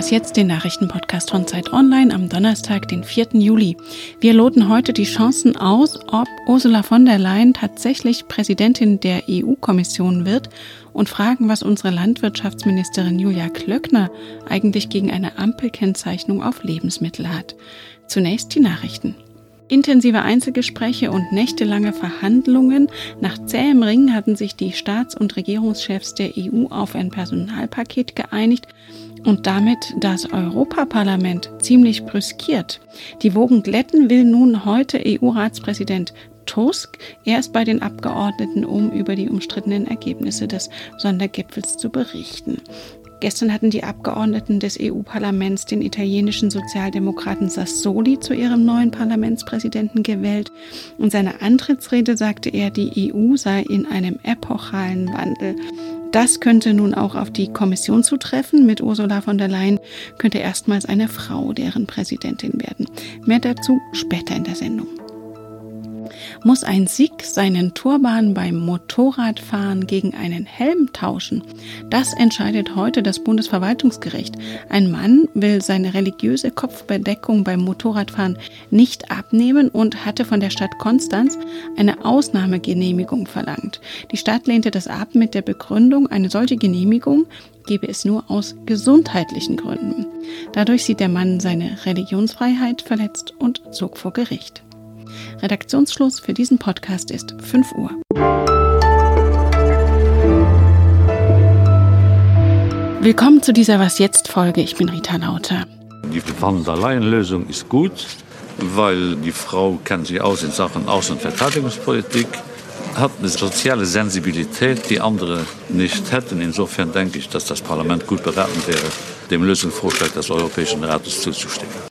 Was jetzt, den Nachrichtenpodcast von Zeit Online am Donnerstag, den 4. Juli. Wir loten heute die Chancen aus, ob Ursula von der Leyen tatsächlich Präsidentin der EU-Kommission wird und fragen, was unsere Landwirtschaftsministerin Julia Klöckner eigentlich gegen eine Ampelkennzeichnung auf Lebensmittel hat. Zunächst die Nachrichten. Intensive Einzelgespräche und nächtelange Verhandlungen. Nach zähem Ringen hatten sich die Staats- und Regierungschefs der EU auf ein Personalpaket geeinigt und damit das Europaparlament ziemlich brüskiert. Die Wogen glätten will nun heute EU-Ratspräsident Tusk. Er ist bei den Abgeordneten, um über die umstrittenen Ergebnisse des Sondergipfels zu berichten. Gestern hatten die Abgeordneten des EU-Parlaments den italienischen Sozialdemokraten Sassoli zu ihrem neuen Parlamentspräsidenten gewählt. In seiner Antrittsrede sagte er, die EU sei in einem epochalen Wandel. Das könnte nun auch auf die Kommission zutreffen. Mit Ursula von der Leyen könnte erstmals eine Frau deren Präsidentin werden. Mehr dazu später in der Sendung. Muss ein Sikh seinen Turban beim Motorradfahren gegen einen Helm tauschen? Das entscheidet heute das Bundesverwaltungsgericht. Ein Mann will seine religiöse Kopfbedeckung beim Motorradfahren nicht abnehmen und hatte von der Stadt Konstanz eine Ausnahmegenehmigung verlangt. Die Stadt lehnte das ab mit der Begründung, eine solche Genehmigung gebe es nur aus gesundheitlichen Gründen. Dadurch sieht der Mann seine Religionsfreiheit verletzt und zog vor Gericht. Redaktionsschluss für diesen Podcast ist 5 Uhr. Willkommen zu dieser Was jetzt Folge. Ich bin Rita Lauter. Die Van der Leyen-Lösung ist gut, weil die Frau kennt sich aus in Sachen Außen- und Verteidigungspolitik, hat eine soziale Sensibilität, die andere nicht hätten. Insofern denke ich, dass das Parlament gut beraten wäre, dem Lösungsvorschlag des Europäischen Rates zuzustimmen.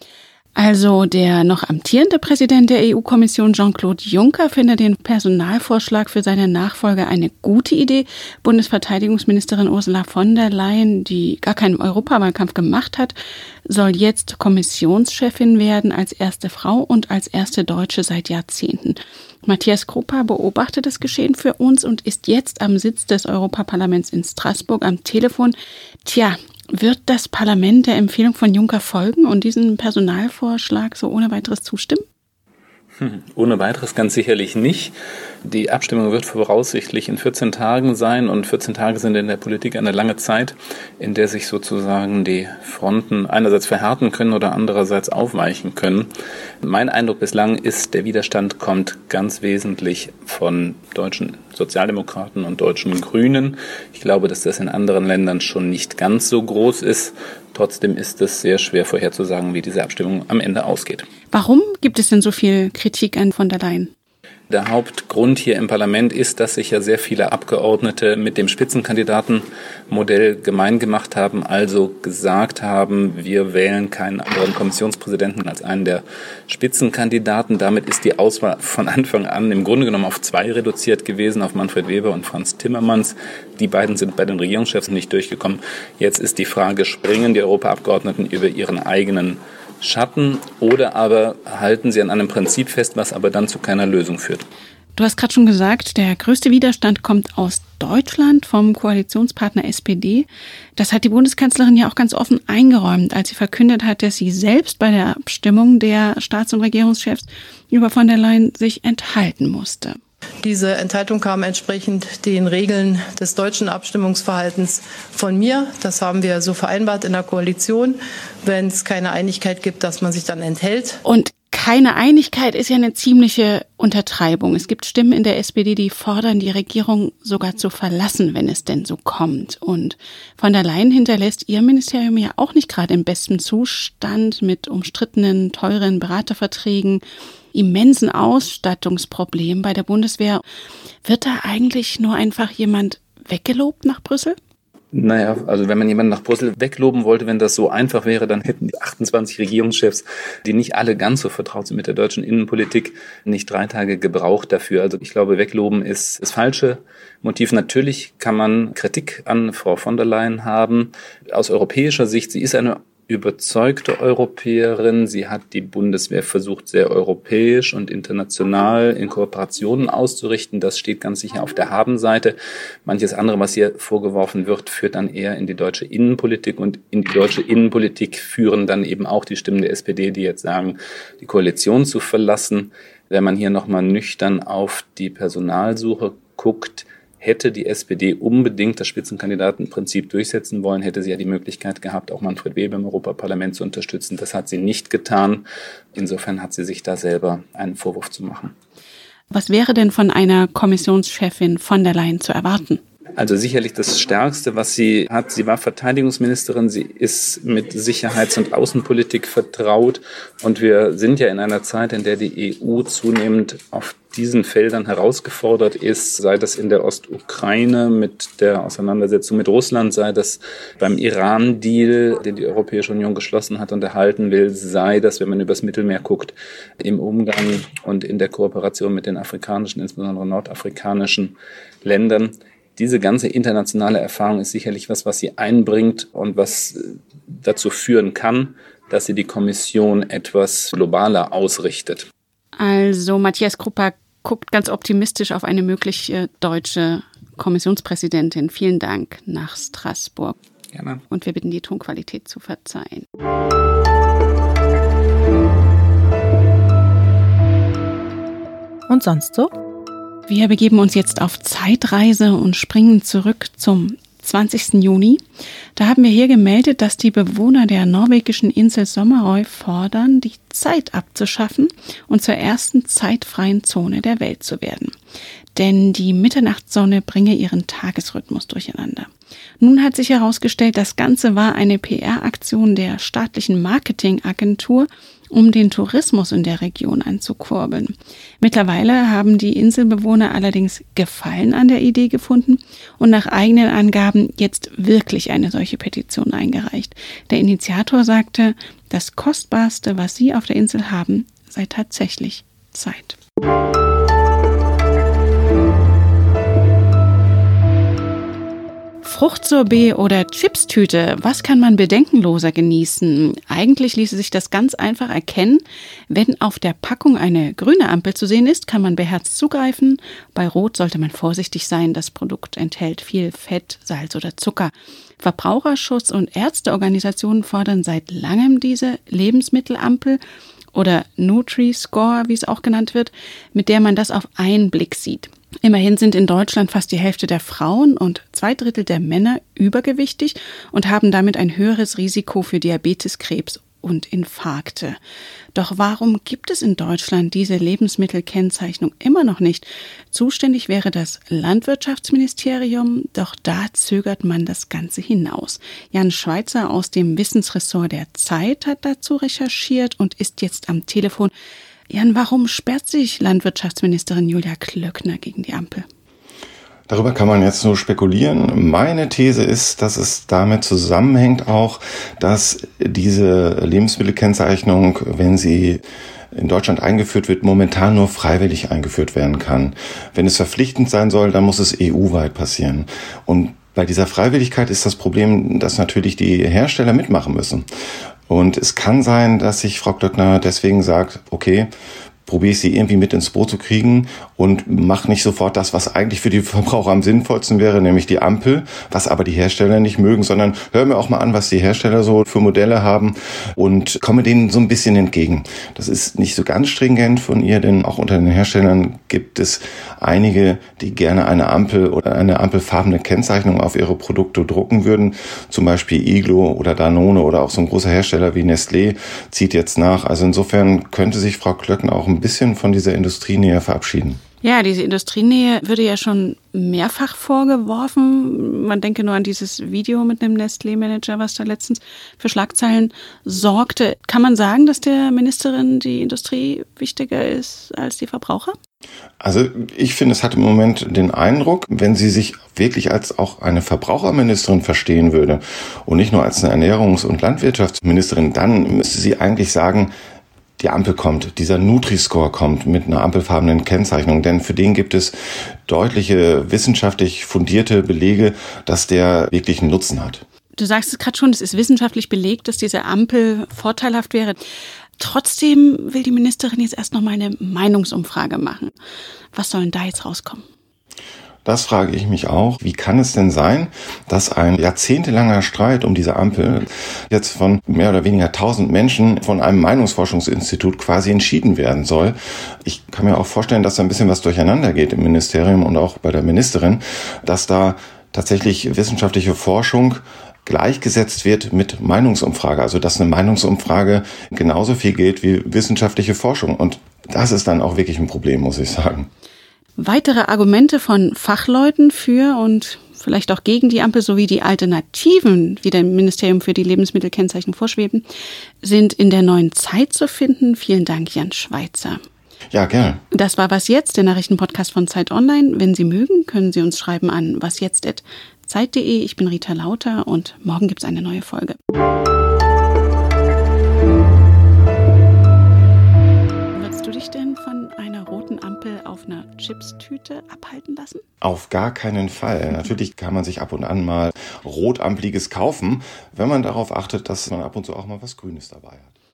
Also der noch amtierende Präsident der EU-Kommission Jean-Claude Juncker findet den Personalvorschlag für seine Nachfolge eine gute Idee. Bundesverteidigungsministerin Ursula von der Leyen, die gar keinen Europawahlkampf gemacht hat, soll jetzt Kommissionschefin werden als erste Frau und als erste Deutsche seit Jahrzehnten. Matthias Kruppa beobachtet das Geschehen für uns und ist jetzt am Sitz des Europaparlaments in Straßburg am Telefon. Tja, wird das Parlament der Empfehlung von Juncker folgen und diesen Personalvorschlag so ohne weiteres zustimmen? Hm, ohne weiteres ganz sicherlich nicht. Die Abstimmung wird voraussichtlich in 14 Tagen sein und 14 Tage sind in der Politik eine lange Zeit, in der sich sozusagen die Fronten einerseits verhärten können oder andererseits aufweichen können. Mein Eindruck bislang ist, der Widerstand kommt ganz wesentlich von deutschen Sozialdemokraten und deutschen Grünen. Ich glaube, dass das in anderen Ländern schon nicht ganz so groß ist. Trotzdem ist es sehr schwer vorherzusagen, wie diese Abstimmung am Ende ausgeht. Warum gibt es denn so viel Kritik an von der Leyen? Der Hauptgrund hier im Parlament ist, dass sich ja sehr viele Abgeordnete mit dem Spitzenkandidatenmodell gemein gemacht haben, also gesagt haben, wir wählen keinen anderen Kommissionspräsidenten als einen der Spitzenkandidaten. Damit ist die Auswahl von Anfang an im Grunde genommen auf zwei reduziert gewesen, auf Manfred Weber und Franz Timmermans. Die beiden sind bei den Regierungschefs nicht durchgekommen. Jetzt ist die Frage, springen die Europaabgeordneten über ihren eigenen Schatten oder aber halten sie an einem Prinzip fest, was aber dann zu keiner Lösung führt. Du hast gerade schon gesagt, der größte Widerstand kommt aus Deutschland vom Koalitionspartner SPD. Das hat die Bundeskanzlerin ja auch ganz offen eingeräumt, als sie verkündet hat, dass sie selbst bei der Abstimmung der Staats- und Regierungschefs über von der Leyen sich enthalten musste. Diese Enthaltung kam entsprechend den Regeln des deutschen Abstimmungsverhaltens von mir. Das haben wir so vereinbart in der Koalition. Wenn es keine Einigkeit gibt, dass man sich dann enthält. Und keine Einigkeit ist ja eine ziemliche Untertreibung. Es gibt Stimmen in der SPD, die fordern, die Regierung sogar zu verlassen, wenn es denn so kommt. Und von der Leyen hinterlässt ihr Ministerium ja auch nicht gerade im besten Zustand mit umstrittenen, teuren Beraterverträgen immensen Ausstattungsproblem bei der Bundeswehr. Wird da eigentlich nur einfach jemand weggelobt nach Brüssel? Naja, also wenn man jemanden nach Brüssel wegloben wollte, wenn das so einfach wäre, dann hätten die 28 Regierungschefs, die nicht alle ganz so vertraut sind mit der deutschen Innenpolitik, nicht drei Tage gebraucht dafür. Also ich glaube, wegloben ist das falsche Motiv. Natürlich kann man Kritik an Frau von der Leyen haben. Aus europäischer Sicht, sie ist eine überzeugte Europäerin. Sie hat die Bundeswehr versucht, sehr europäisch und international in Kooperationen auszurichten. Das steht ganz sicher auf der Habenseite. Manches andere, was hier vorgeworfen wird, führt dann eher in die deutsche Innenpolitik und in die deutsche Innenpolitik führen dann eben auch die Stimmen der SPD, die jetzt sagen, die Koalition zu verlassen. Wenn man hier nochmal nüchtern auf die Personalsuche guckt, Hätte die SPD unbedingt das Spitzenkandidatenprinzip durchsetzen wollen, hätte sie ja die Möglichkeit gehabt, auch Manfred Weber im Europaparlament zu unterstützen. Das hat sie nicht getan. Insofern hat sie sich da selber einen Vorwurf zu machen. Was wäre denn von einer Kommissionschefin von der Leyen zu erwarten? Also sicherlich das Stärkste, was sie hat. Sie war Verteidigungsministerin, sie ist mit Sicherheits- und Außenpolitik vertraut. Und wir sind ja in einer Zeit, in der die EU zunehmend auf diesen Feldern herausgefordert ist, sei das in der Ostukraine mit der Auseinandersetzung mit Russland, sei das beim Iran-Deal, den die Europäische Union geschlossen hat und erhalten will, sei das, wenn man übers Mittelmeer guckt, im Umgang und in der Kooperation mit den afrikanischen, insbesondere nordafrikanischen Ländern diese ganze internationale Erfahrung ist sicherlich was, was sie einbringt und was äh, dazu führen kann, dass sie die Kommission etwas globaler ausrichtet. Also Matthias Krupper guckt ganz optimistisch auf eine mögliche deutsche Kommissionspräsidentin. Vielen Dank nach Straßburg. Gerne. Und wir bitten die Tonqualität zu verzeihen. Und sonst so? Wir begeben uns jetzt auf Zeitreise und springen zurück zum 20. Juni. Da haben wir hier gemeldet, dass die Bewohner der norwegischen Insel Sommerøy fordern, die Zeit abzuschaffen und zur ersten zeitfreien Zone der Welt zu werden. Denn die Mitternachtssonne bringe ihren Tagesrhythmus durcheinander. Nun hat sich herausgestellt, das Ganze war eine PR-Aktion der staatlichen Marketingagentur um den Tourismus in der Region anzukurbeln. Mittlerweile haben die Inselbewohner allerdings Gefallen an der Idee gefunden und nach eigenen Angaben jetzt wirklich eine solche Petition eingereicht. Der Initiator sagte, das Kostbarste, was sie auf der Insel haben, sei tatsächlich Zeit. Fruchtsorbet oder Chipstüte, was kann man bedenkenloser genießen? Eigentlich ließe sich das ganz einfach erkennen. Wenn auf der Packung eine grüne Ampel zu sehen ist, kann man beherzt zugreifen. Bei Rot sollte man vorsichtig sein. Das Produkt enthält viel Fett, Salz oder Zucker. Verbraucherschutz und Ärzteorganisationen fordern seit langem diese Lebensmittelampel oder Nutri-Score, wie es auch genannt wird, mit der man das auf einen Blick sieht. Immerhin sind in Deutschland fast die Hälfte der Frauen und zwei Drittel der Männer übergewichtig und haben damit ein höheres Risiko für Diabetes, Krebs und Infarkte. Doch warum gibt es in Deutschland diese Lebensmittelkennzeichnung immer noch nicht? Zuständig wäre das Landwirtschaftsministerium, doch da zögert man das Ganze hinaus. Jan Schweitzer aus dem Wissensressort der Zeit hat dazu recherchiert und ist jetzt am Telefon. Jan, warum sperrt sich Landwirtschaftsministerin Julia Klöckner gegen die Ampel? Darüber kann man jetzt nur spekulieren. Meine These ist, dass es damit zusammenhängt auch, dass diese Lebensmittelkennzeichnung, wenn sie in Deutschland eingeführt wird, momentan nur freiwillig eingeführt werden kann. Wenn es verpflichtend sein soll, dann muss es EU-weit passieren. Und bei dieser Freiwilligkeit ist das Problem, dass natürlich die Hersteller mitmachen müssen. Und es kann sein, dass sich Frau Klöckner deswegen sagt, okay, probiere ich sie irgendwie mit ins Boot zu kriegen und mache nicht sofort das, was eigentlich für die Verbraucher am sinnvollsten wäre, nämlich die Ampel, was aber die Hersteller nicht mögen, sondern höre mir auch mal an, was die Hersteller so für Modelle haben und komme denen so ein bisschen entgegen. Das ist nicht so ganz stringent von ihr, denn auch unter den Herstellern gibt es einige, die gerne eine Ampel oder eine ampelfarbene Kennzeichnung auf ihre Produkte drucken würden. Zum Beispiel Iglo oder Danone oder auch so ein großer Hersteller wie Nestlé zieht jetzt nach. Also insofern könnte sich Frau Klöcken auch ein ein bisschen von dieser Industrienähe verabschieden. Ja, diese Industrienähe würde ja schon mehrfach vorgeworfen. Man denke nur an dieses Video mit einem Nestlé-Manager, was da letztens für Schlagzeilen sorgte. Kann man sagen, dass der Ministerin die Industrie wichtiger ist als die Verbraucher? Also ich finde, es hat im Moment den Eindruck, wenn sie sich wirklich als auch eine Verbraucherministerin verstehen würde und nicht nur als eine Ernährungs- und Landwirtschaftsministerin, dann müsste sie eigentlich sagen, die Ampel kommt, dieser Nutri-Score kommt mit einer ampelfarbenen Kennzeichnung, denn für den gibt es deutliche wissenschaftlich fundierte Belege, dass der wirklich einen Nutzen hat. Du sagst es gerade schon, es ist wissenschaftlich belegt, dass diese Ampel vorteilhaft wäre. Trotzdem will die Ministerin jetzt erst noch mal eine Meinungsumfrage machen. Was soll denn da jetzt rauskommen? Das frage ich mich auch. Wie kann es denn sein, dass ein jahrzehntelanger Streit um diese Ampel jetzt von mehr oder weniger tausend Menschen von einem Meinungsforschungsinstitut quasi entschieden werden soll? Ich kann mir auch vorstellen, dass da ein bisschen was durcheinander geht im Ministerium und auch bei der Ministerin, dass da tatsächlich wissenschaftliche Forschung gleichgesetzt wird mit Meinungsumfrage. Also dass eine Meinungsumfrage genauso viel gilt wie wissenschaftliche Forschung. Und das ist dann auch wirklich ein Problem, muss ich sagen. Weitere Argumente von Fachleuten für und vielleicht auch gegen die Ampel sowie die Alternativen, die dem Ministerium für die Lebensmittelkennzeichen vorschweben, sind in der neuen Zeit zu finden. Vielen Dank, Jan Schweitzer. Ja, gerne. Das war Was Jetzt, der Nachrichtenpodcast von Zeit Online. Wenn Sie mögen, können Sie uns schreiben an wasjetzt.zeit.de. Ich bin Rita Lauter und morgen gibt es eine neue Folge. Chipstüte abhalten lassen? Auf gar keinen Fall. Natürlich kann man sich ab und an mal rotampliges kaufen, wenn man darauf achtet, dass man ab und zu auch mal was Grünes dabei hat.